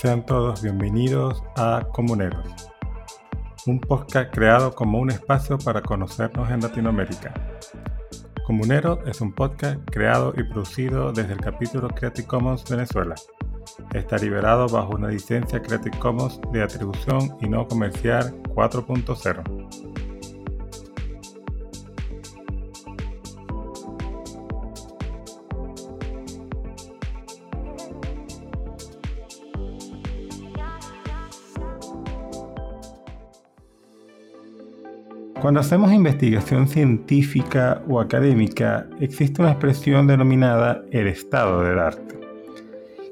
Sean todos bienvenidos a Comuneros, un podcast creado como un espacio para conocernos en Latinoamérica. Comuneros es un podcast creado y producido desde el capítulo Creative Commons Venezuela. Está liberado bajo una licencia Creative Commons de atribución y no comercial 4.0. Cuando hacemos investigación científica o académica, existe una expresión denominada el estado del arte.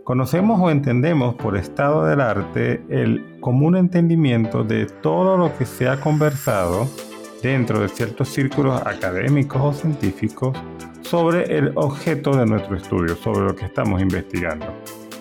Conocemos o entendemos por estado del arte el común entendimiento de todo lo que se ha conversado dentro de ciertos círculos académicos o científicos sobre el objeto de nuestro estudio, sobre lo que estamos investigando.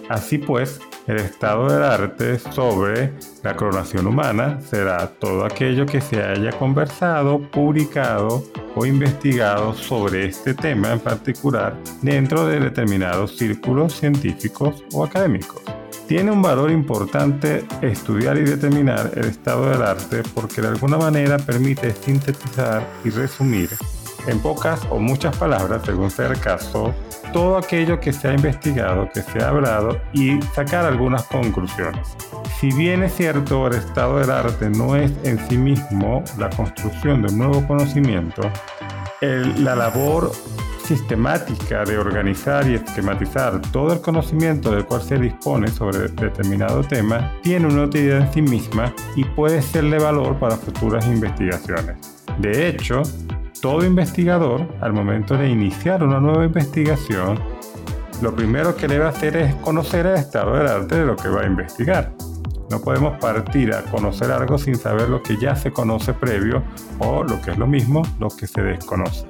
Así pues, el estado del arte sobre la clonación humana será todo aquello que se haya conversado, publicado o investigado sobre este tema en particular dentro de determinados círculos científicos o académicos. Tiene un valor importante estudiar y determinar el estado del arte porque de alguna manera permite sintetizar y resumir en pocas o muchas palabras, según sea el caso, todo aquello que se ha investigado, que se ha hablado y sacar algunas conclusiones. Si bien es cierto, el estado del arte no es en sí mismo la construcción de un nuevo conocimiento, la labor sistemática de organizar y esquematizar todo el conocimiento del cual se dispone sobre determinado tema tiene una utilidad en sí misma y puede ser de valor para futuras investigaciones. De hecho, todo investigador, al momento de iniciar una nueva investigación, lo primero que debe hacer es conocer el estado del arte de lo que va a investigar. No podemos partir a conocer algo sin saber lo que ya se conoce previo o, lo que es lo mismo, lo que se desconoce.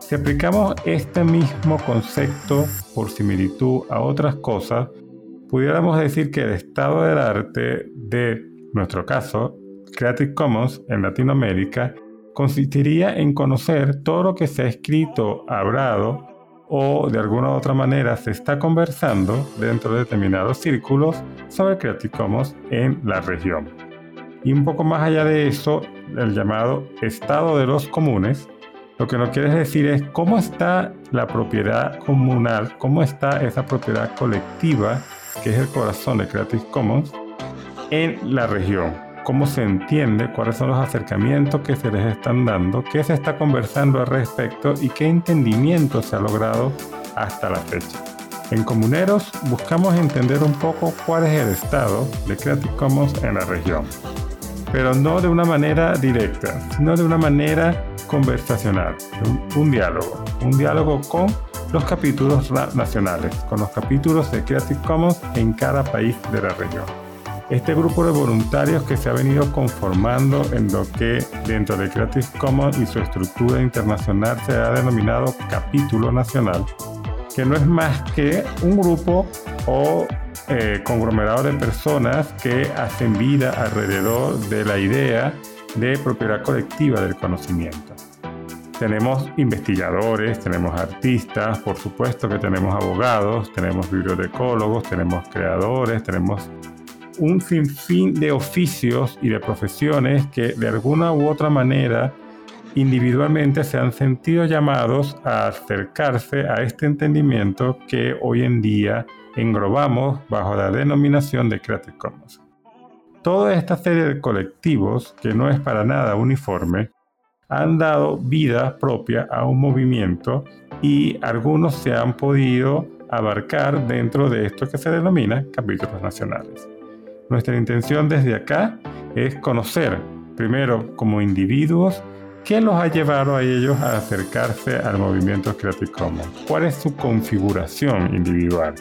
Si aplicamos este mismo concepto por similitud a otras cosas, pudiéramos decir que el estado del arte de nuestro caso, Creative Commons en Latinoamérica, consistiría en conocer todo lo que se ha escrito, hablado o de alguna u otra manera se está conversando dentro de determinados círculos sobre Creative Commons en la región. Y un poco más allá de eso, el llamado estado de los comunes, lo que nos quiere decir es cómo está la propiedad comunal, cómo está esa propiedad colectiva, que es el corazón de Creative Commons, en la región cómo se entiende, cuáles son los acercamientos que se les están dando, qué se está conversando al respecto y qué entendimiento se ha logrado hasta la fecha. En Comuneros buscamos entender un poco cuál es el estado de Creative Commons en la región, pero no de una manera directa, sino de una manera conversacional, un, un diálogo, un diálogo con los capítulos nacionales, con los capítulos de Creative Commons en cada país de la región. Este grupo de voluntarios que se ha venido conformando en lo que dentro de Creative Commons y su estructura internacional se ha denominado capítulo nacional, que no es más que un grupo o eh, conglomerado de personas que hacen vida alrededor de la idea de propiedad colectiva del conocimiento. Tenemos investigadores, tenemos artistas, por supuesto que tenemos abogados, tenemos bibliotecólogos, tenemos creadores, tenemos un sinfín de oficios y de profesiones que de alguna u otra manera individualmente se han sentido llamados a acercarse a este entendimiento que hoy en día englobamos bajo la denominación de Creative Commons. Toda esta serie de colectivos, que no es para nada uniforme, han dado vida propia a un movimiento y algunos se han podido abarcar dentro de esto que se denomina capítulos nacionales. Nuestra intención desde acá es conocer, primero como individuos, qué los ha llevado a ellos a acercarse al movimiento Creative Commons, cuál es su configuración individual.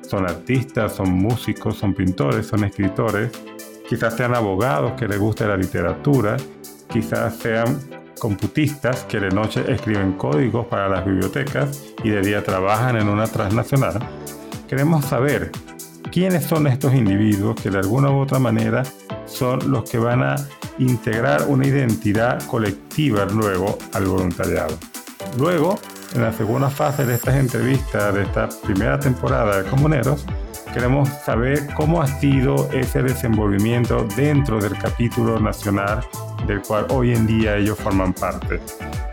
Son artistas, son músicos, son pintores, son escritores, quizás sean abogados que les guste la literatura, quizás sean computistas que de noche escriben códigos para las bibliotecas y de día trabajan en una transnacional. Queremos saber quiénes son estos individuos que de alguna u otra manera son los que van a integrar una identidad colectiva luego al voluntariado. Luego, en la segunda fase de estas entrevistas de esta primera temporada de Comuneros, queremos saber cómo ha sido ese desenvolvimiento dentro del capítulo nacional del cual hoy en día ellos forman parte.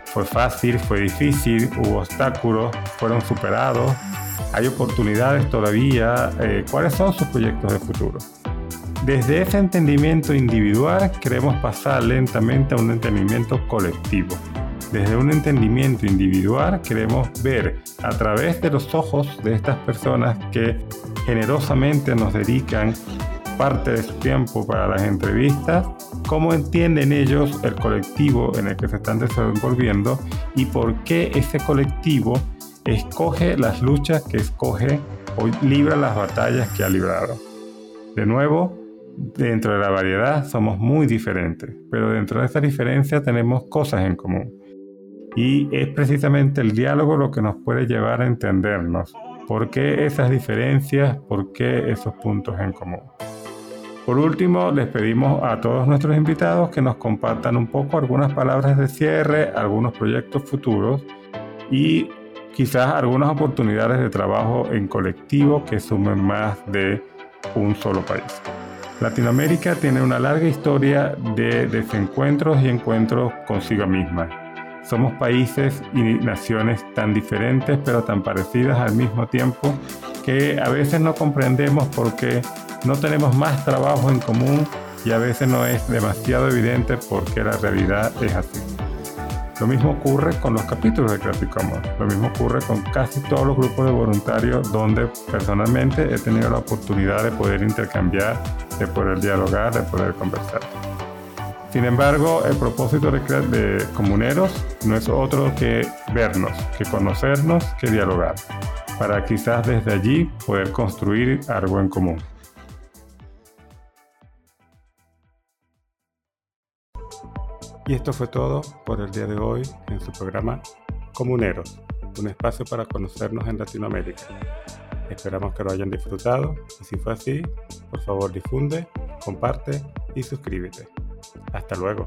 Fue fácil, fue difícil, hubo obstáculos, fueron superados, hay oportunidades todavía. Eh, ¿Cuáles son sus proyectos de futuro? Desde ese entendimiento individual queremos pasar lentamente a un entendimiento colectivo. Desde un entendimiento individual queremos ver a través de los ojos de estas personas que generosamente nos dedican parte de su tiempo para las entrevistas, cómo entienden ellos el colectivo en el que se están desenvolviendo y por qué ese colectivo escoge las luchas que escoge o libra las batallas que ha librado. De nuevo, dentro de la variedad somos muy diferentes, pero dentro de esa diferencia tenemos cosas en común. Y es precisamente el diálogo lo que nos puede llevar a entendernos. ¿Por qué esas diferencias? ¿Por qué esos puntos en común? Por último, les pedimos a todos nuestros invitados que nos compartan un poco algunas palabras de cierre, algunos proyectos futuros y quizás algunas oportunidades de trabajo en colectivo que sumen más de un solo país. Latinoamérica tiene una larga historia de desencuentros y encuentros consigo misma. Somos países y naciones tan diferentes pero tan parecidas al mismo tiempo que a veces no comprendemos por qué no tenemos más trabajo en común y a veces no es demasiado evidente porque la realidad es así. Lo mismo ocurre con los capítulos de Creative Commons, lo mismo ocurre con casi todos los grupos de voluntarios donde personalmente he tenido la oportunidad de poder intercambiar, de poder dialogar, de poder conversar. Sin embargo, el propósito de, de Comuneros no es otro que vernos, que conocernos, que dialogar, para quizás desde allí poder construir algo en común. Y esto fue todo por el día de hoy en su programa Comuneros, un espacio para conocernos en Latinoamérica. Esperamos que lo hayan disfrutado y si fue así, por favor difunde, comparte y suscríbete. Hasta luego.